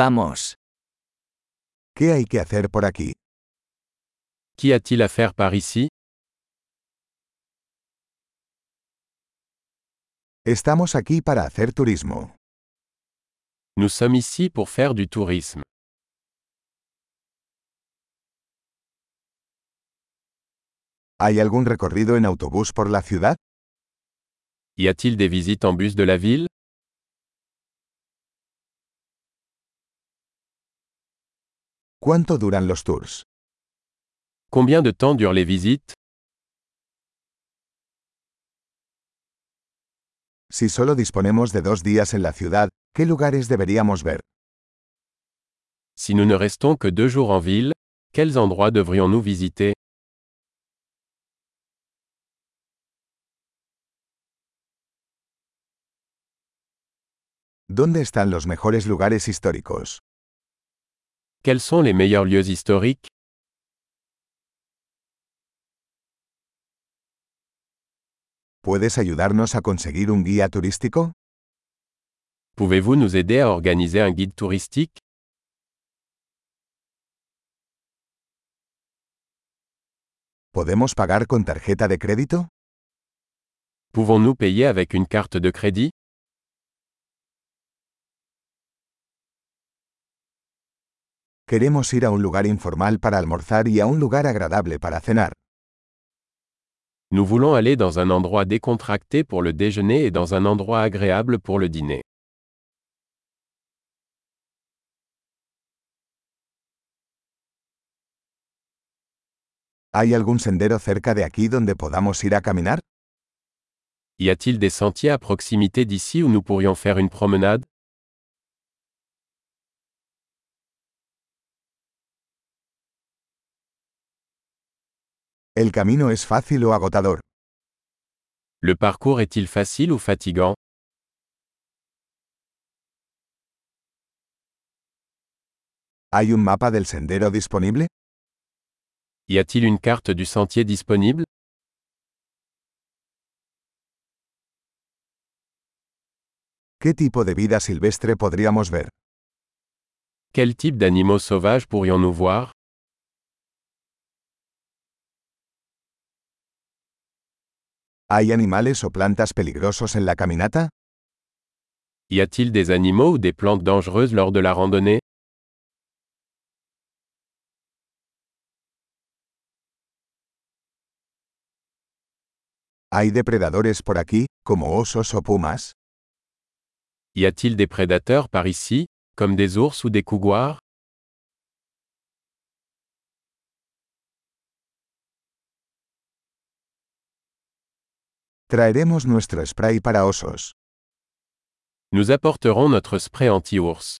Vamos. ¿Qué hay que hacer por aquí? Qu'y a-t-il à faire par ici? Estamos aquí para hacer turismo. Nous sommes ici pour faire du tourisme. ¿Hay algún recorrido en autobús por la ciudad? Y a-t-il des visites en bus de la ville? ¿Cuánto duran los tours? Combien de temps durent les visites Si solo disponemos de dos días en la ciudad, ¿qué lugares deberíamos ver? Si nous ne restons que deux jours en ville, quels endroits devrions-nous visiter ¿Dónde están los mejores lugares históricos? Quels sont les meilleurs lieux historiques? ¿Puedes ayudarnos a conseguir un guía turístico? Pouvez-vous nous aider à organiser un guide touristique? ¿Podemos pagar con tarjeta de crédito? Pouvons-nous payer avec une carte de crédit? Queremos ir a un lugar informal para almorzar y a un lugar agradable para cenar. Nous voulons aller dans un endroit décontracté pour le déjeuner et dans un endroit agréable pour le dîner. ¿Hay algún sendero cerca de aquí donde podamos ir a caminar? Y a-t-il des sentiers à proximité d'ici où nous pourrions faire une promenade? ¿El camino es fácil o agotador? Le parcours est-il facile ou fatigant? ¿Hay un mapa del sendero disponible? Y a-t-il une carte du sentier disponible? ¿Qué tipo de vida silvestre podríamos ver? Quel type d'animaux sauvages pourrions-nous voir? ¿Hay animales o plantas peligrosos en la caminata? Y a-t-il des animaux ou des plantes dangereuses lors de la randonnée? ¿Hay depredadores por aquí, como osos o pumas? Y a-t-il des prédateurs par ici, comme des ours ou des couguars? Traeremos nuestro spray para osos. Nous apporterons notre spray anti-ours.